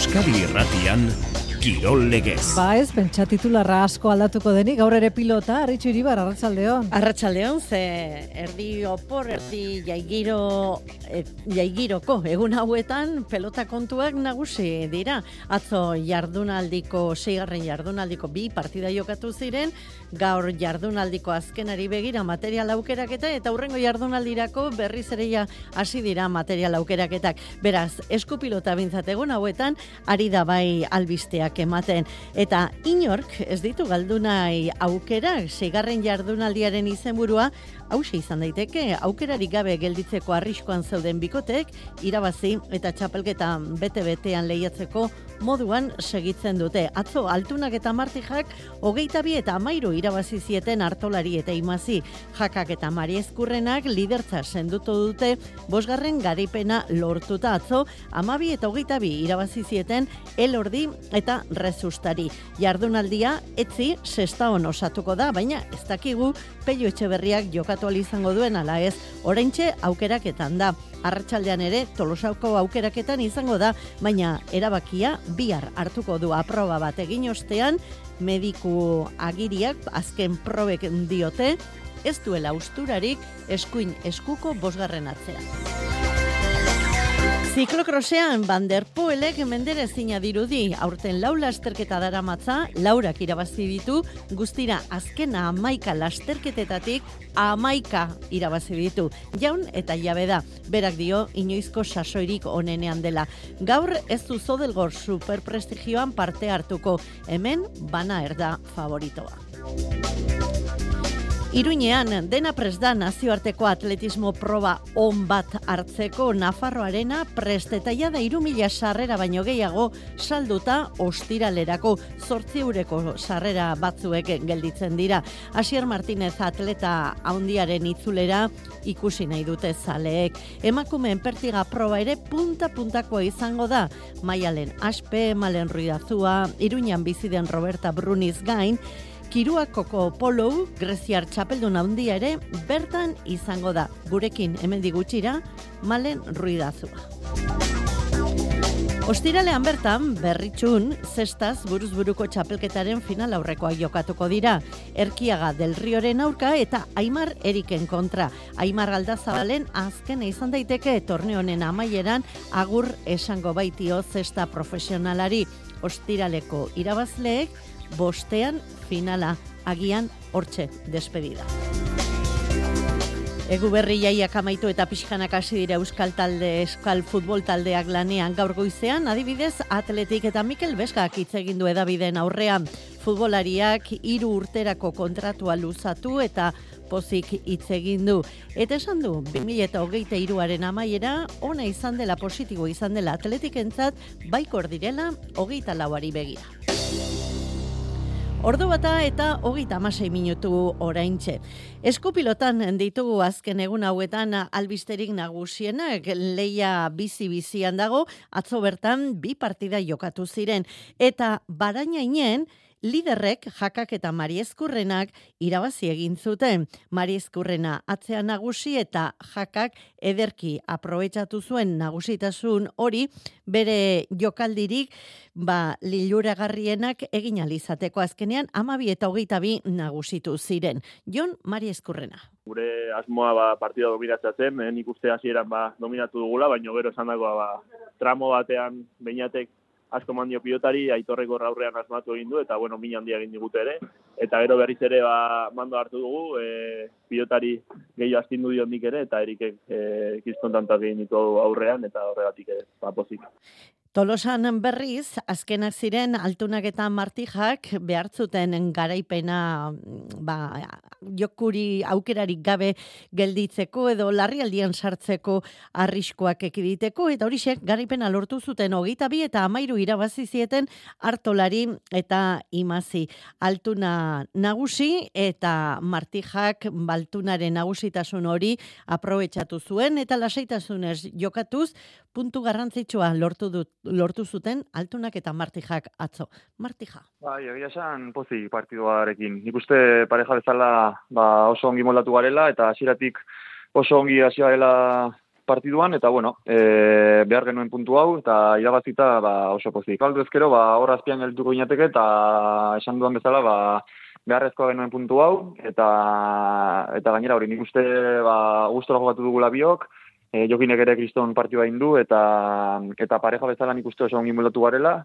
Euskadi Irratian Kirol Legez. Ba ez, pentsa titularra asko aldatuko denik, gaur ere pilota, Arritxu Iribar, Arratxaldeon. Arratxaldeon, ze erdi opor, erdi jaigiro, e, jaigiroko egun hauetan pelota kontuak nagusi dira. Atzo jardunaldiko, seigarren jardunaldiko bi partida jokatu ziren, gaur jardunaldiko azkenari begira material aukeraketa eta hurrengo jardunaldirako berriz ere hasi dira material aukeraketak. Beraz, eskupilota bintzat egun hauetan, ari da bai albisteak ematen. Eta inork ez ditu galdunai aukera, segarren jardunaldiaren izenburua, hause izan daiteke, aukerarik gabe gelditzeko arriskoan zeuden bikotek, irabazi eta txapelketa bete-betean lehiatzeko moduan segitzen dute. Atzo, altunak eta martijak, hogeita bi eta amairu irabazi zieten hartolari eta imazi. Jakak eta mariezkurrenak lidertza sendutu dute, bosgarren garipena lortuta atzo, amabi eta hogeita bi irabazi zieten elordi eta rezustari. Jardunaldia, etzi, sesta hon osatuko da, baina ez dakigu, peio etxe berriak jokatu izango duen ala ez, oraintxe aukeraketan da. Arratsaldean ere Tolosako aukeraketan izango da, baina erabakia bihar hartuko du aproba bat egin ostean, mediku agiriak azken probek diote, ez duela usturarik eskuin eskuko bosgarren atzean. Ziklokrosean Bander Poelek mendere zina dirudi, aurten lau lasterketa dara matza, laurak irabazi ditu, guztira azkena amaika lasterketetatik amaika irabazi ditu. Jaun eta jabe da, berak dio inoizko sasoirik onenean dela. Gaur ez du zodelgor superprestigioan parte hartuko, hemen bana erda favoritoa. Iruñean, dena prest da nazioarteko atletismo proba on bat hartzeko Nafarroarena prest eta jada irumila sarrera baino gehiago salduta ostiralerako zortzi eureko sarrera batzuek gelditzen dira. Asier Martinez atleta haundiaren itzulera ikusi nahi dute zaleek. Emakumeen pertiga proba ere punta-puntakoa izango da. Maialen Aspe, Malen Ruidazua, Iruñan biziden Roberta Bruniz gain, Kiruakoko polou, Greziar txapeldun handia ere, bertan izango da. Gurekin hemen digutxira, malen ruidazua. Ostiralean bertan, berritxun, zestaz buruzburuko txapelketaren final aurrekoa jokatuko dira. Erkiaga del Rioren aurka eta Aimar Eriken kontra. Aimar Aldazabalen azken izan daiteke torneonen amaieran agur esango baitio zesta profesionalari. Ostiraleko irabazleek, bostean finala agian hortxe despedida. Egu berri jaiak amaitu eta pixkanak hasi dira Euskal talde, Euskal futbol taldeak lanean gaur goizean, adibidez, atletik eta Mikel Beskak hitz egin du edabideen aurrean. Futbolariak hiru urterako kontratua luzatu eta pozik hitz egin du. Eta esan du, 2008 iruaren amaiera, ona izan dela positibo izan dela atletik entzat, baikor direla, hogeita lauari begira. Ordu bata eta hogeita amasei minutu oraintxe. Eskupilotan ditugu azken egun hauetan albisterik nagusienak leia bizi-bizian dago, atzo bertan bi partida jokatu ziren. Eta barainainen, liderrek jakak eta mariezkurrenak irabazi egin zuten. Mariezkurrena atzean nagusi eta jakak ederki aprobetsatu zuen nagusitasun hori bere jokaldirik ba, liluragarrienak egin alizateko azkenean amabi eta hogeita bi nagusitu ziren. Jon Mariezkurrena. Gure asmoa ba, partida dominatzatzen, eh, nik uste hasieran ba, dominatu dugula, baina gero esan dagoa ba, tramo batean beinatek asko mandio pilotari, aitorreko aurrean asmatu egin du, eta bueno, min handia egin digute ere. Eta gero berriz ere ba, mando hartu dugu, e, pilotari gehiago astindu dio ere, eta erikek e, kizkontantak egin ditu aurrean, eta horregatik ere, ba, pozik. Tolosan berriz, azkenak ziren altunak eta martijak behartzuten garaipena ba, jokuri aukerarik gabe gelditzeko edo larrialdian sartzeko arriskoak ekiditeko. Eta horixek garaipena lortu zuten hogeita bi eta amairu irabazi zieten hartolari eta imazi. Altuna nagusi eta martijak baltunaren nagusitasun hori aprobetsatu zuen. Eta lasaitasunez jokatuz puntu garrantzitsua lortu dut lortu zuten altunak eta martijak atzo. Martija. Bai, egia esan pozi partiduarekin. Nik uste pareja bezala ba, oso ongi moldatu garela eta hasieratik oso ongi hasi garela partiduan, eta bueno, e, behar genuen puntu hau, eta irabazita ba, oso pozik. Aldo ezkero, ba, hor azpian geltuko inateke, eta esan duan bezala, ba, beharrezkoa genuen puntu hau, eta eta gainera hori nik uste ba, gustora jokatu dugula biok, e, jokinek ere kriston partioa indu, eta, eta pareja bezala nik uste oso ongin garela,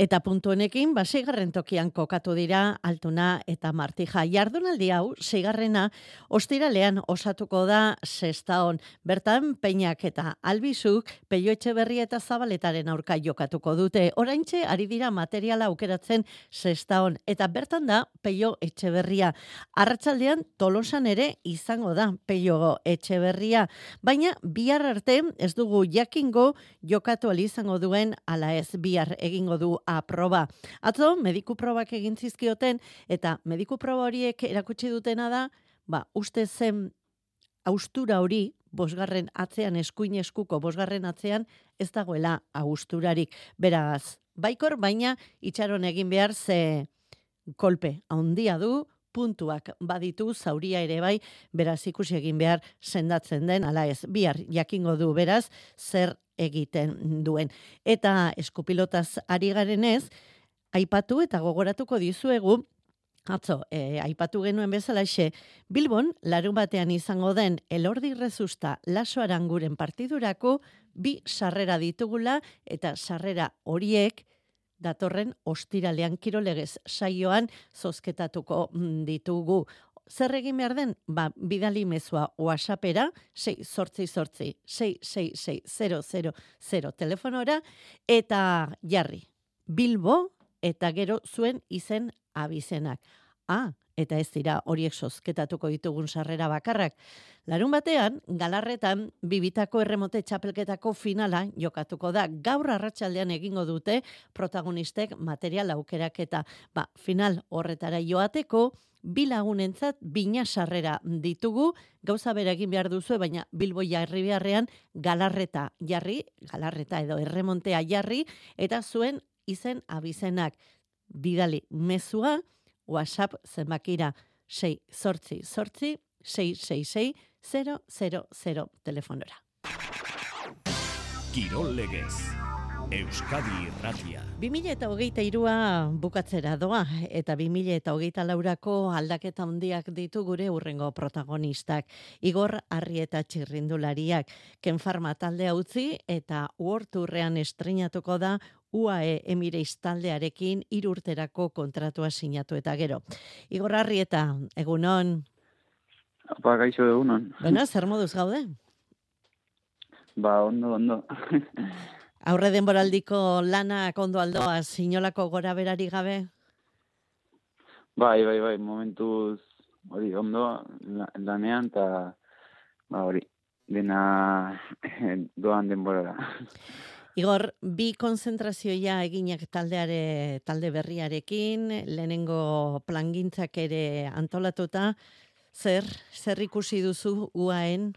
Eta puntu honekin, ba, seigarren tokian kokatu dira Altuna eta Martija. Jardunaldi hau, seigarrena, ostiralean osatuko da sestaon. Bertan, peinak eta albizuk, peio etxe berri eta zabaletaren aurka jokatuko dute. Oraintxe, ari dira materiala aukeratzen sestaon. Eta bertan da, peio etxe berria. Arratxaldean, tolosan ere izango da peio etxe berria. Baina, bihar arte, ez dugu jakingo, jokatu izango duen, ala ez, bihar egingo du aproba. Atzo, mediku probak egin zizkioten, eta mediku proba horiek erakutsi dutena da, ba, uste zen austura hori, bosgarren atzean, eskuin eskuko bosgarren atzean, ez dagoela austurarik. Beraz, baikor, baina itxaron egin behar ze kolpe, handia du, puntuak baditu zauria ere bai beraz ikusi egin behar sendatzen den ala ez bihar jakingo du beraz zer egiten duen. Eta eskupilotaz ari garenez, aipatu eta gogoratuko dizuegu, Atzo, e, aipatu genuen bezala xe, Bilbon, larun batean izango den elordi rezusta laso aranguren partidurako, bi sarrera ditugula eta sarrera horiek datorren ostiralean kirolegez saioan zozketatuko mm, ditugu zer egin behar den? Ba, bidali mezua WhatsAppera, 6 sortzi sortzi, 666 telefonora, eta jarri, Bilbo, eta gero zuen izen abizenak. Ah, eta ez dira horiek sozketatuko ditugun sarrera bakarrak. Larun batean, galarretan, bibitako erremote txapelketako finala jokatuko da. Gaur arratsaldean egingo dute protagonistek material aukerak eta ba, final horretara joateko, bi lagunentzat bina sarrera ditugu, gauza bera egin behar duzu, baina Bilbo jarri beharrean galarreta jarri, galarreta edo erremontea jarri, eta zuen izen abizenak bidali mezua, WhatsApp zenbakira 6 sortzi sortzi 666 000 telefonora. Kirol legez. Euskadi Irratia. 2023a bukatzera doa eta 2023 laurako aldaketa handiak ditu gure urrengo protagonistak. Igor Arrieta txirrindulariak Ken Farma taldea utzi eta uorturrean estrenatuko da UAE Emireiz taldearekin irurterako kontratua sinatu eta gero. Igor Arrieta, egunon? Apa, gaixo egunon. Bueno, zer moduz gaude? Ba, ondo, ondo. Aurre denboraldiko lana kondo aldoa, sinolako gora berari gabe? Bai, bai, bai, momentuz hori ondo lanean eta ba, hori dena doan denborara. Igor, bi konzentrazioa eginak taldeare, talde berriarekin, lehenengo plangintzak ere antolatuta, zer, zer ikusi duzu uaen?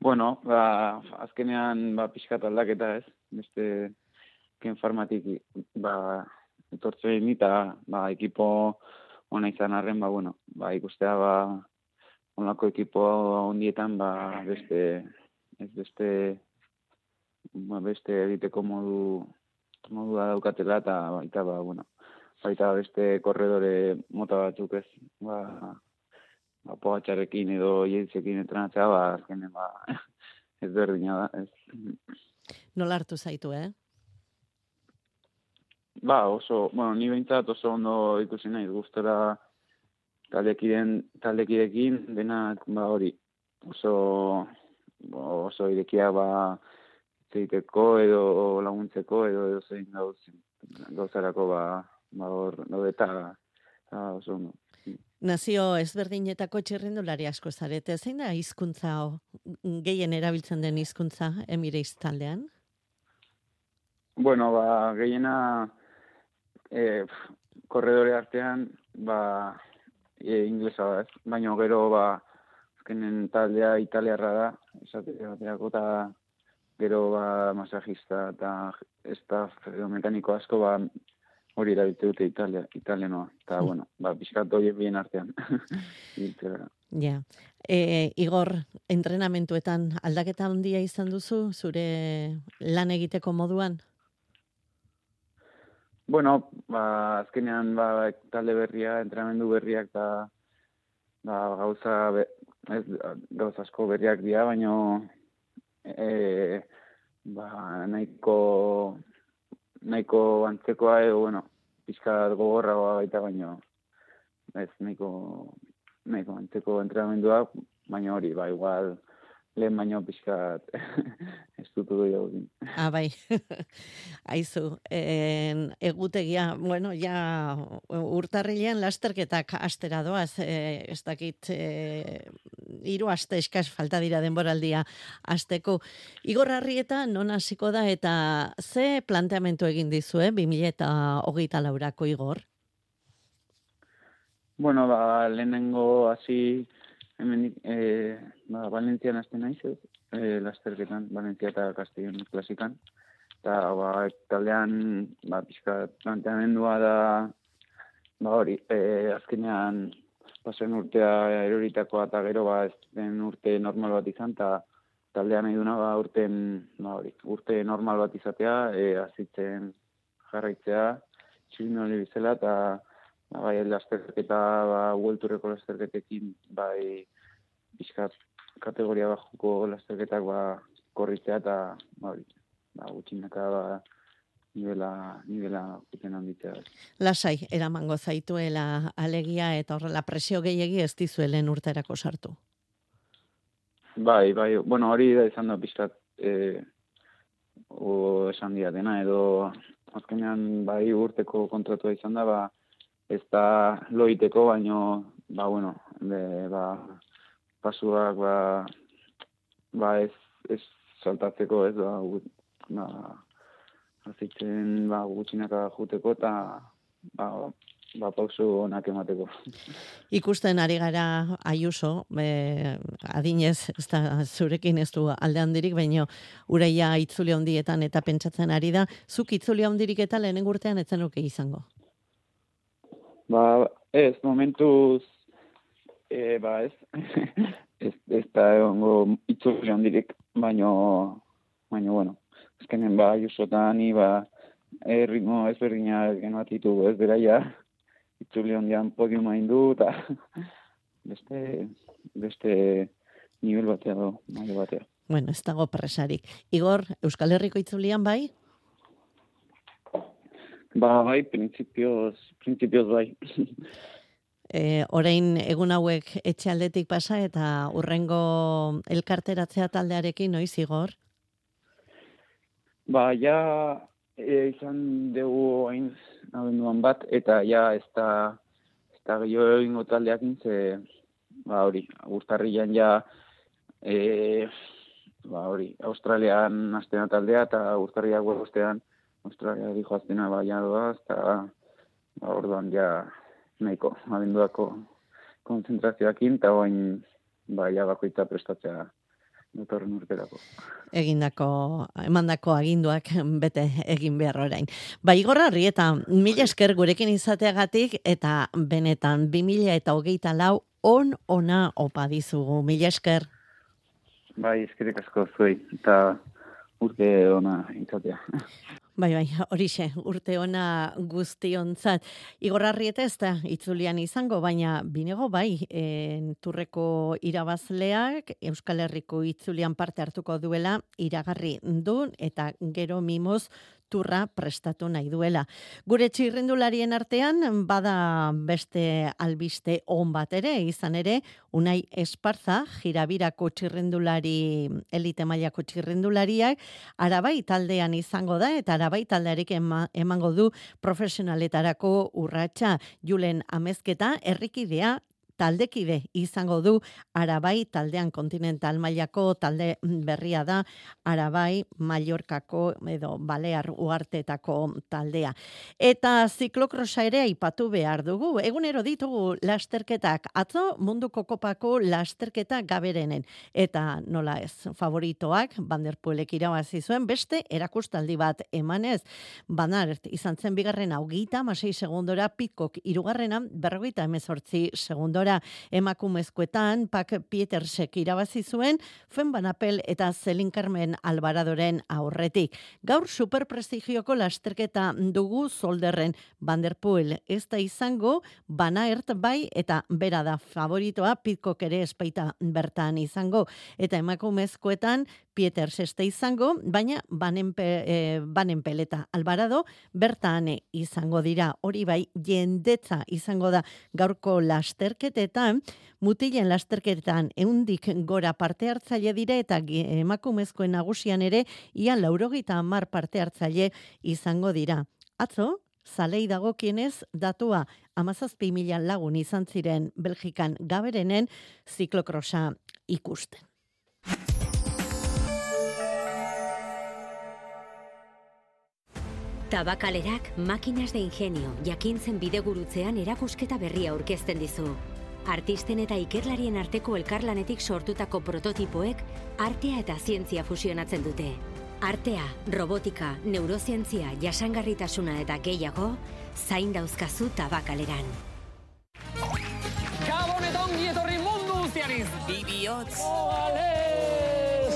Bueno, ba, azkenean ba, pixkat aldaketa ez, beste ken farmatik ba, etortzen eta ba, ekipo ona izan arren, ba, bueno, ba, ikustea ba, onlako ekipo ondietan ba, beste, ez beste, ba, beste egiteko modu, modu da daukatela eta baita, ba, bueno, baita beste korredore mota batzuk ez, ba, ba, pogatxarekin edo jentzekin entrenatzea, ba, azkenen, ba, ez berdina da, ez. Nola hartu zaitu, eh? Ba, oso, bueno, ni behintzat oso ondo ikusi nahi, guztora taldekiren, taldekirekin, denak, ba, hori, oso, oso irekia, ba, zeiteko edo laguntzeko edo edo zein gauz, gauzarako, ba, ba, hor, no, eta, oso ondo. Nazio ezberdinetako txirrindulari asko zarete, zein da hizkuntza gehien erabiltzen den hizkuntza emireiz taldean? Bueno, ba, gehiena e, korredore artean, ba, e, inglesa da, baina gero, ba, azkenen taldea italiarra da, esateako eta gero, ba, masajista eta staff mekaniko asko, ba, hori erabiltze dute Italia, italianoa. Eta, mm. bueno, ba, hori bien artean. Ja. E, Igor, entrenamentuetan aldaketa handia izan duzu zure lan egiteko moduan? Bueno, ba, azkenean ba, talde berria, entrenamendu berriak da ba, gauza, be, ez, gauza asko berriak dira, baino e, ba, nahiko nahiko antzekoa edo, bueno, pixka gogorragoa baita baino ez nahiko nahiko antzeko entrenamendua, baina hori, ba, igual lehen baino pixkat ez dut du Ah, bai. Aizu, en, egutegia, bueno, ja urtarrilean lasterketak astera doaz, e, ez dakit, e, iru aste eskaz falta dira denboraldia asteko. Igor Arrieta non hasiko da eta ze planteamentu egin dizu, eh, 2000 eta hogeita laurako Igor? Bueno, ba, lehenengo hasi hemen e, ba, Valentzian azten naiz, ez? E, lasterketan, Valentzia eta Castellon klasikan. Eta, ba, taldean, ba, pixka planteamendua da, ba, hori, e, azkenean, pasen urtea eroritakoa eta gero, ba, ez den urte normal bat izan, eta taldean nahi duna, ba, urten, ba, hori, urte normal bat izatea, e, azitzen jarraitzea, txilin hori bizela, eta, ba, bai, lasterketa, ba, huelturreko lasterketekin, bai, bizkat kategoria bajuko lasterketak, ba, korritzea, eta, ba, ba, gutxinaka, ba, nivela, nivela guten handitzea. Lasai, eramango zaituela alegia eta horrela presio gehiegi ez dizuelen urterako sartu. Bai, bai, bueno, hori da izan da pixkat, e, o esan dena, edo azkenean bai urteko kontratua izan da, ba, ez da loiteko, baino, ba, bueno, de, ba, pasuak, ba, ba ez, ez saltatzeko, ez, ba, ba, azitzen, ba, gutxinaka juteko, eta, ba, ba, pausu onak emateko. Ikusten ari gara Ayuso, be, adinez, ez da, zurekin ez du alde handirik, baino ureia itzuli handietan eta pentsatzen ari da, zuk itzuli handirik eta lehenen urtean etzen izango? Ba, ez, momentuz, e, ba, ez, ez, ez da egongo itzuli handirik, baino, baino, bueno, ezkenen, ba, jusotan, ba, erritmo ez berdina genua titu, ez bera ja, itzuli handian podiuma indu, eta beste, beste nivel batea do, maio batea. Bueno, ez dago presarik. Igor, Euskal Herriko itzulian bai? Ba, bai, prinsipioz, prinsipioz bai. e, orain egun hauek etxe aldetik pasa eta urrengo elkarteratzea taldearekin noiz igor? Ba, ja e, izan dugu hain abenduan bat, eta ja ez da, ez da gehiago egingo taldeak ze, ba, hori, urtarrian ja, e, ba, hori, Australian astena taldea, eta urtarriak guagostean, Australia dijo aztena baina doa, eta ba, orduan ja nahiko, abenduako konzentrazioakin, eta bain baia bakoitza prestatzea datorren urterako. Egindako, emandako aginduak bete egin behar orain. Ba, igorra eta mila esker gurekin izateagatik, eta benetan, bi mila eta hogeita lau, on ona opa dizugu, mila esker. Bai, eskerrik asko zuei, eta urte ona izatea. Bai, bai, horixe, urte ona guztionzat. Igorrarri eta ez da, itzulian izango, baina binego bai, en, turreko irabazleak, Euskal Herriko itzulian parte hartuko duela, iragarri du eta gero mimoz turra prestatu nahi duela. Gure txirrindularien artean, bada beste albiste on bat ere, izan ere, unai esparza, jirabirako txirrindulari, elite mailako txirrindulariak, arabai taldean izango da, eta arabai taldearik emango du profesionaletarako urratsa julen amezketa, errikidea, taldekide izango du Arabai taldean kontinental mailako talde berria da Arabai Mallorcako edo Balear uartetako taldea. Eta ziklokrosa ere aipatu behar dugu. Egunero ditugu lasterketak atzo munduko kopako lasterketa gaberenen. Eta nola ez, favoritoak Banderpuelek irabazi zuen beste erakustaldi bat emanez. Banart izan zen bigarren hogeita, masei segundora, pitkok irugarrena, berrogeita emezortzi segundora finalora emakumezkoetan, Pak Pietersek irabazi zuen, Fen Banapel eta Zelin Carmen Albaradoren aurretik. Gaur superprestigioko lasterketa dugu zolderren Vanderpool ez da izango, Banaert bai eta bera da favoritoa, Pitkok ere espaita bertan izango. Eta emakumezkoetan, Pieters ez da izango, baina Banenpe, e, Banenpel eta Albarado bertan izango dira. Hori bai, jendetza izango da gaurko lasterketetan, mutilen lasterketetan eundik gora parte hartzaile dire eta emakumezkoen nagusian ere ia laurogita hamar parte hartzaile izango dira. Atzo, zalei dagokienez datua amazazpi mila lagun izan ziren Belgikan gaberenen ziklokrosa ikusten. Tabakalerak makinas de ingenio jakintzen bidegurutzean erakusketa berria aurkezten dizu. Artisten eta ikerlarien arteko elkarlanetik sortutako prototipoek artea eta zientzia fusionatzen dute. Artea, robotika, neurozientzia, jasangarritasuna eta gehiago, zain dauzkazu tabakaleran. Gabon eta ongi etorri mundu guztiariz! Bibiots Ales!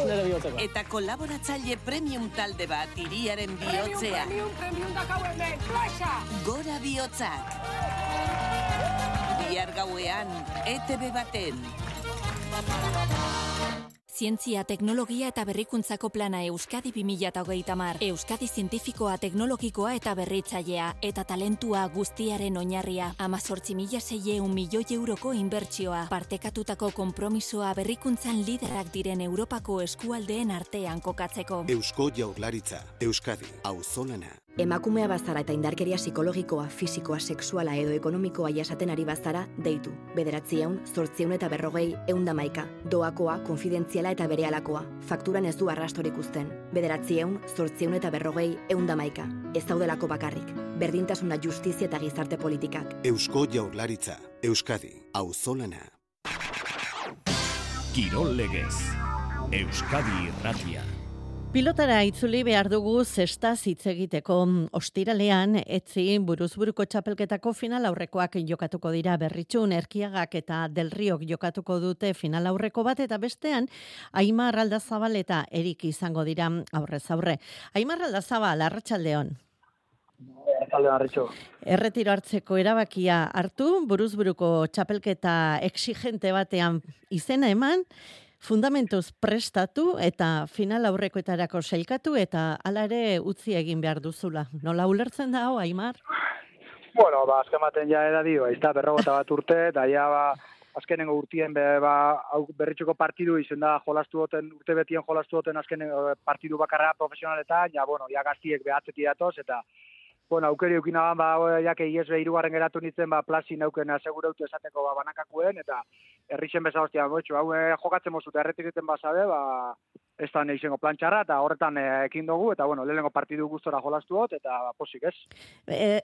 Nere bihotzeko. eta kolaboratzaile premium talde bat iriaren bihotzea. Premium, premium dakau hemen, plaxa! Gora bihotzak. Bihar gauean, ETV baten. Zientzia, teknologia eta berrikuntzako plana Euskadi 2030 mar. Euskadi zientifikoa, teknologikoa eta berritzailea, eta talentua guztiaren oinarria. Amazortzi mila zeieun milioi euroko inbertsioa. Partekatutako konpromisoa berrikuntzan liderak diren Europako eskualdeen artean kokatzeko. Eusko Jaurlaritza, Euskadi, auzolana. Emakumea bazara eta indarkeria psikologikoa, fisikoa, sexuala edo ekonomikoa jasaten ari bazara, deitu. Bederatziehun, zortzieun eta berrogei, eunda maika. Doakoa, konfidentziala eta berealakoa. Fakturan ez du arrastorik uzten. Bederatziehun, zortzieun eta berrogei, eunda maika. Ez daudelako bakarrik. Berdintasuna justizia eta gizarte politikak. Eusko Jaurlaritza, Euskadi, auzolana. Kirol legez. Euskadi irratia. Pilotara itzuli behar dugu zesta hitz egiteko ostiralean etzi buruzburuko txapelketako final aurrekoak jokatuko dira berritxun erkiagak eta delriok jokatuko dute final aurreko bat eta bestean Aimar Aldazabal eta Erik izango dira aurrez aurre. Aimar Aldazabal, arratsaldeon. Erretiro hartzeko erabakia hartu, buruzburuko txapelketa exigente batean izena eman, fundamentuz prestatu eta final aurrekoetarako sailkatu eta hala ere utzi egin behar duzula. Nola ulertzen da hau, Aimar? Bueno, ba, azken baten ja edadio, ez da, berrogota bat urte, eta ja, ba, azkenengo urtien, be, ba, hau berritxuko partidu izen da, jolastu duten, urte betien jolastu duten azken partidu bakarra profesionaletan, ja, bueno, ja gaztiek behatzeti datoz, eta, bueno, aukeri eukina ba, jake iesbe irugarren geratu nintzen, ba, plasi nauken asegurautu esateko ba, banakakuen, eta herrixen beza hostia, botxu, hau eh, jokatzen mozut, erretik egiten bazabe, ba, ez da neixengo plantxarra, eta horretan eh, ekin dugu, eta bueno, lehenengo partidu gustora jolastu dut, eta ba, posik ez.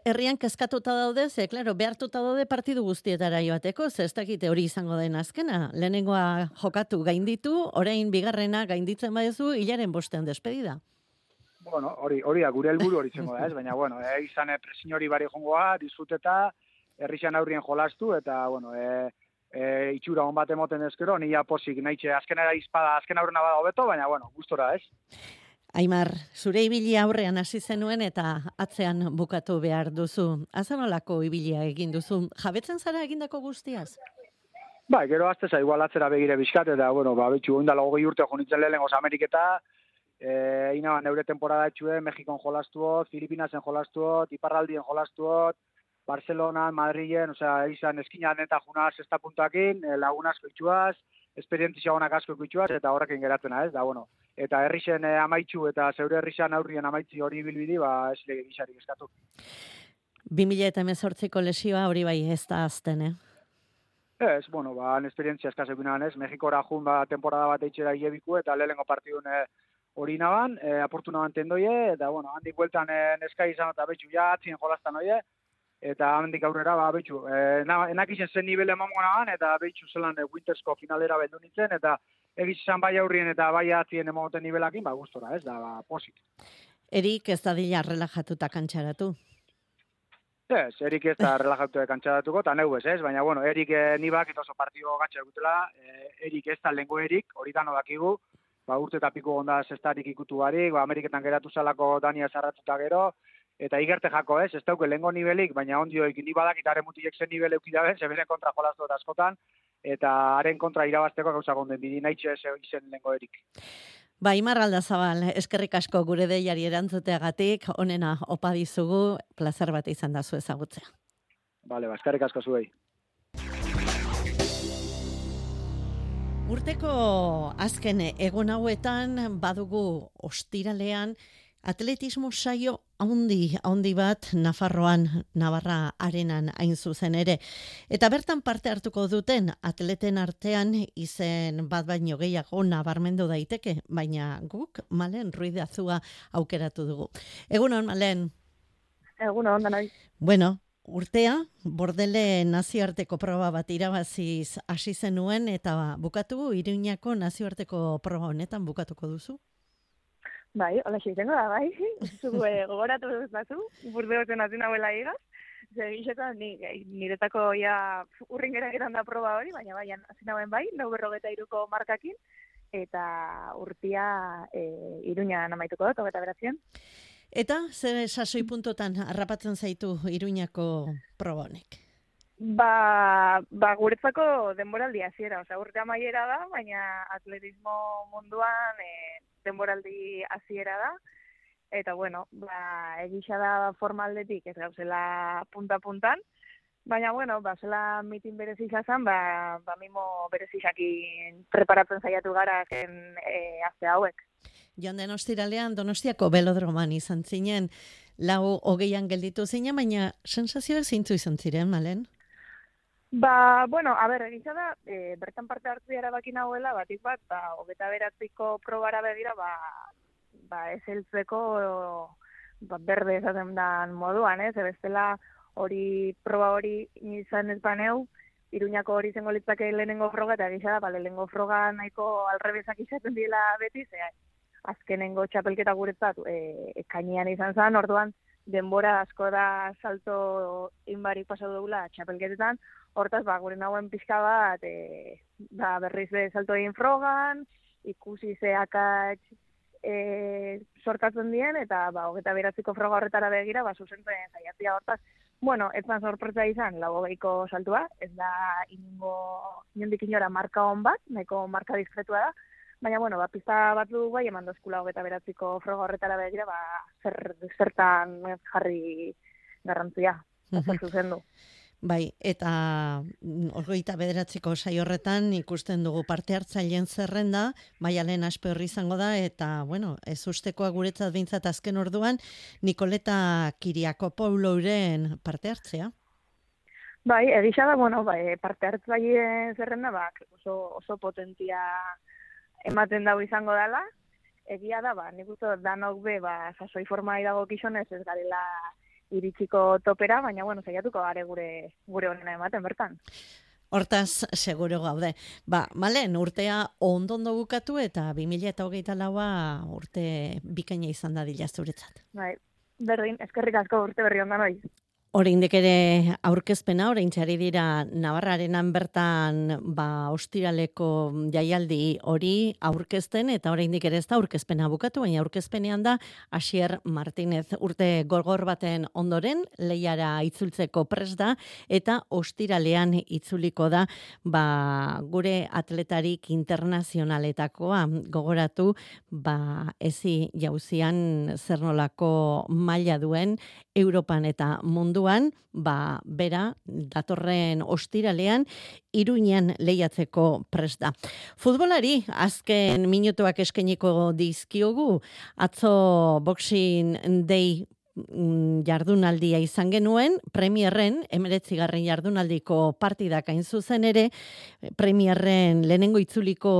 Herrian kezkatuta daude, ze, klaro, behartuta daude partidu guztietara joateko, ze ez dakite hori izango den azkena. Lehenengoa jokatu gainditu, orain bigarrena gainditzen badezu, hilaren bostean despedida. Bueno, hori, hori da, gure helburu hori zengo da, ez? Baina, bueno, e, izan e, presin hori bari jongoa, disfruteta, herrixan aurrien jolastu, eta, bueno, e, e, itxura hon bat emoten ezkero, nia posik nahitxe azkenera izpada, azken aurrena bada hobeto, baina, bueno, gustora, ez? Aimar, zure ibili aurrean hasi zenuen eta atzean bukatu behar duzu. Azanolako ibilia egin duzu. Jabetzen zara egindako guztiaz? Ba, gero azte za, igual atzera begire bizkat, eta, bueno, ba, betxu, oindala hogei urte jonitzen lehenengoz Ameriketa, e, ina, neure temporada etxue, Mexikon jolastuot, Filipinasen jolastuot, Iparraldien jolastuot, Barcelonan, Madrilen, osea, izan eskinan eta junaz ez da puntakin, e, lagunazko itxuaz, esperientzia honak asko itxuaz, eta horrekin geratzen ez, da, bueno, eta herrixen e, amaitxu eta zeure herrixan aurrien amaitzi hori bilbidi, ba, ez lege gixarik eskatu. 2018ko lesioa hori bai ez da azten, eh? Ez, bueno, ba, esperientzia eskazekunan ez, Mexikora jun ba, temporada bat eitxera iebiku, eta lehenengo partidun e, hori naban, e, aportu naban tendoie, eta, bueno, handik bueltan e, neska izan eta betxu ja, atzien jolaztan oie, eta handik aurrera, ba, betxu, e, na, enak izan zen nivel emango naban, eta betxu zelan e, Wintersko finalera beldu nintzen, eta egiz izan bai aurrien eta bai atzien emagoten nivelakin, ba, gustora, ez, da, ba, posik. Erik ez dadila relajatuta kantxaratu. Ez, Erik ez da relajatu kantxadatuko, eta neu ez? Baina, bueno, Erik eh, nibak eta oso partio gatxe egutela, eh, Erik ez da lengo Erik, hori da dakigu, ba, urte eta piku onda zestarik ikutu barik, ba, Ameriketan geratu salako Dania zarratuta gero, eta igerte jako ez, ez dauke lengo nivelik, baina ondio ekin nibadak, eta haren mutiek zen nivel eukidabe, zeberen kontra jolaztu eta askotan, eta haren kontra irabazteko gauza gonden, bidi nahi izen lengo erik. Ba, Imar Aldazabal, eskerrik asko gure deiari erantzuteagatik, onena opa dizugu, plazer bat izan da zu ezagutzea. Bale, ba, eskerrik asko zuei. Urteko azken egon hauetan badugu ostiralean atletismo saio haundi, haundi bat Nafarroan, Navarra arenan hain zuzen ere. Eta bertan parte hartuko duten atleten artean izen bat baino gehiago nabarmendu daiteke, baina guk malen ruidazua aukeratu dugu. Egunon, malen? Egunon, danai. Bueno, urtea, bordele nazioarteko proba bat irabaziz hasi zenuen eta bukatu iruñako nazioarteko proba honetan bukatuko duzu? Bai, hola xeitengo da, bai. Zugu eh, gogoratu dut bazu, burde hotzen hasi nahuela igaz. Zegixetan, ni, niretako ja urringera da proba hori, baina bai, hasi nahuen bai, nau berrogeta iruko markakin, eta urtia e, iruña namaituko dut, hogeta berazien. Eta, zer sasoi puntotan harrapatzen zaitu iruñako proba honek? Ba, ba guretzako denboraldi hasiera, osea urte amaiera da, baina atletismo munduan e, denboraldi hasiera da. Eta bueno, ba egisa da formaldetik ez gauzela punta puntan. Baina bueno, ba zela mitin berezi izan, ba ba mimo berezixakin preparatzen saiatu gara zen e, aste hauek. Joan den ostiralean Donostiako belodroman izan zinen, lau hogeian gelditu zinen, baina sensazioa zintzu izan ziren, malen? Ba, bueno, a ber, egitza da, e, bertan parte hartu erabaki nagoela, batik bat, ba, hogeta beratziko probara begira, ba, ba ez eltzeko, ba, berde esaten dan moduan, ez, ebestela hori, proba hori izan ez baneu, iruñako hori zengo litzake lehenengo froga, eta egitza da, ba, lehenengo froga nahiko alrebezak izaten dila beti, ze, azkenengo txapelketa guretzat, e, kainian izan zen, orduan, denbora asko da salto inbarik pasatu dugula txapelketetan, hortaz, ba, gure nagoen pixka bat, e, ba, berriz be salto egin frogan, ikusi zeakatx e, sortatzen dien, eta ba, hogeta beratziko froga horretara begira, ba, zuzentzen zaiatzia hortaz. Bueno, ez da sorpresa izan, lau hogeiko saltua, ez da inungo, inondik inora marka hon bat, nahiko marka diskretua da, baina, bueno, ba, pista bat du bai, eman dozkula hogeta beratziko froga horretara begira, ba, zer, zertan jarri garrantzia, zer zuzendu. Bai, eta mm, bederatziko sai horretan ikusten dugu parte hartzaileen zerrenda, maialen aspe horri izango da, eta, bueno, ez ustekoa guretzat bintzat azken orduan, Nikoleta Kiriako Paulouren parte hartzea. Bai, egisa da, bueno, bai, parte hartzaileen zerrenda, bak, oso, oso potentia ematen dago izango dela, egia da, ba, nik uste danok be, ba, sasoi forma idago kixonez ez garela iritsiko topera, baina bueno, saiatuko gare gure gure honena ematen bertan. Hortaz, seguro gaude. Ba, malen, urtea ondondo bukatu eta 2008 laua urte bikaina izan da dila zuretzat. Bai, berdin, eskerrik asko urte berri ondan hori. Oraindik ere aurkezpena orain txari dira Navarrarenan bertan ba ostiraleko jaialdi hori aurkezten eta oraindik ere ez da aurkezpena bukatu baina aurkezpenean da Asier Martinez urte gorgor baten ondoren leiara itzultzeko pres da eta ostiralean itzuliko da ba gure atletarik internazionaletakoa. Gogoratu ba ezi jauzian zernolako maila duen Europan eta munduan, ba, bera, datorren ostiralean, iruñan lehiatzeko prest da. Futbolari, azken minutuak eskeniko dizkiogu, atzo boxing day Mm, jardunaldia izan genuen, premierren, emeretzigarren jardunaldiko partidak hain zuzen ere, premierren lehenengo itzuliko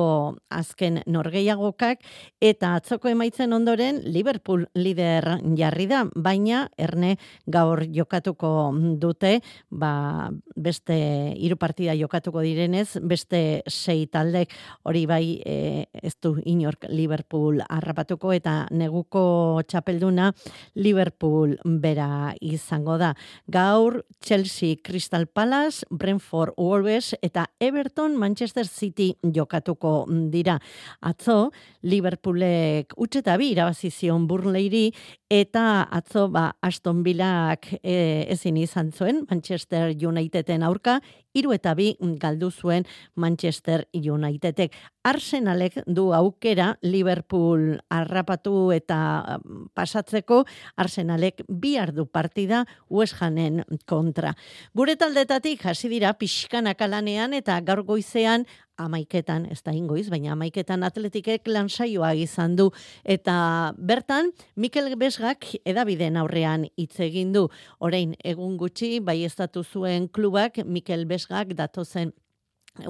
azken norgeiagokak, eta atzoko emaitzen ondoren Liverpool lider jarri da, baina erne gaur jokatuko dute, ba, beste hiru partida jokatuko direnez, beste sei taldek hori bai e, ez du inork Liverpool harrapatuko, eta neguko txapelduna Liverpool Liverpool bera izango da. Gaur Chelsea Crystal Palace, Brentford Wolves eta Everton Manchester City jokatuko dira. Atzo Liverpoolek utxeta bi irabazizion Burnleyri eta atzo ba Aston Villak e, ezin izan zuen Manchester Uniteden aurka hiru eta bi galdu zuen Manchester Unitedek. Arsenalek du aukera Liverpool arrapatu eta mm, pasatzeko Arsenalek bi ardu partida West Hamen kontra. Gure taldetatik hasi dira pixkanak alanean eta gaur goizean amaiketan, ez da ingoiz, baina amaiketan atletikek lansaioa izan du. Eta bertan, Mikel Besgak edabideen aurrean hitz egin du. Orain, egun gutxi, bai estatu zuen klubak, Mikel Besgak datozen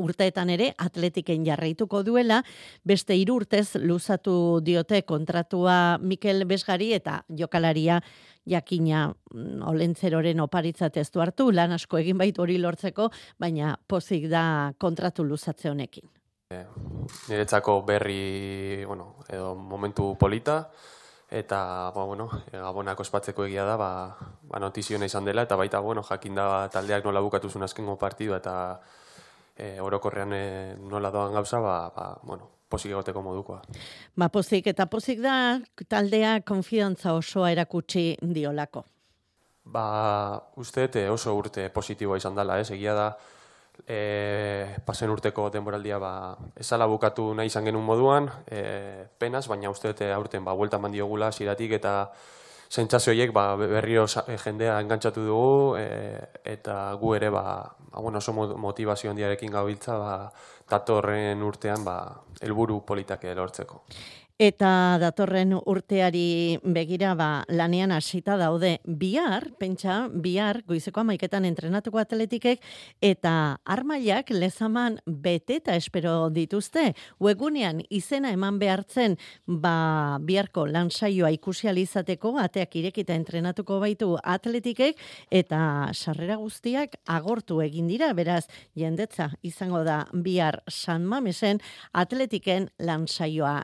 urteetan ere atletiken jarraituko duela, beste hiru urtez luzatu diote kontratua Mikel Besgari eta jokalaria jakina mm, olentzeroren oparitzat ez du hartu, lan asko egin baitu hori lortzeko, baina pozik da kontratu luzatze honekin. E, niretzako berri, bueno, edo momentu polita, eta, ba, bueno, gabonak ospatzeko egia da, ba, ba notiziona izan dela, eta baita, bueno, jakin da taldeak nola bukatu zuen azkengo partidu, eta e, orokorrean e, nola doan gauza, ba, ba, bueno, pozik egoteko modukoa. Ba, pozik eta pozik da taldea konfidantza osoa erakutsi diolako. Ba, uste oso urte positiboa izan dela, ez, egia da, e, pasen urteko denboraldia ba, ezala bukatu nahi izan genuen moduan, e, penaz, baina uste aurten ba, bueltan mandiogula ziratik eta zentzazioiek ba, berrio jendea engantzatu dugu e, eta gu ere ba, ba, bueno, oso motivazio handiarekin gabiltza ba, datorren urtean ba, helburu politak lortzeko. Eta datorren urteari begira ba, lanean hasita daude bihar, pentsa, bihar goizeko amaiketan entrenatuko atletikek eta armailak lezaman bete eta espero dituzte. Uegunean izena eman behartzen ba, biharko lansaioa ikusializateko ateak irekita entrenatuko baitu atletikek eta sarrera guztiak agortu egin dira, beraz jendetza izango da bihar San Mamesen atletiken lansaioa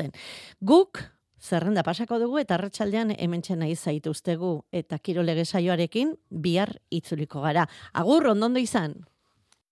ikuste Guk zerrenda pasako dugu eta arratsaldean hementxe nahi zaituztegu eta kirolege saioarekin bihar itzuliko gara. Agur ondondo izan.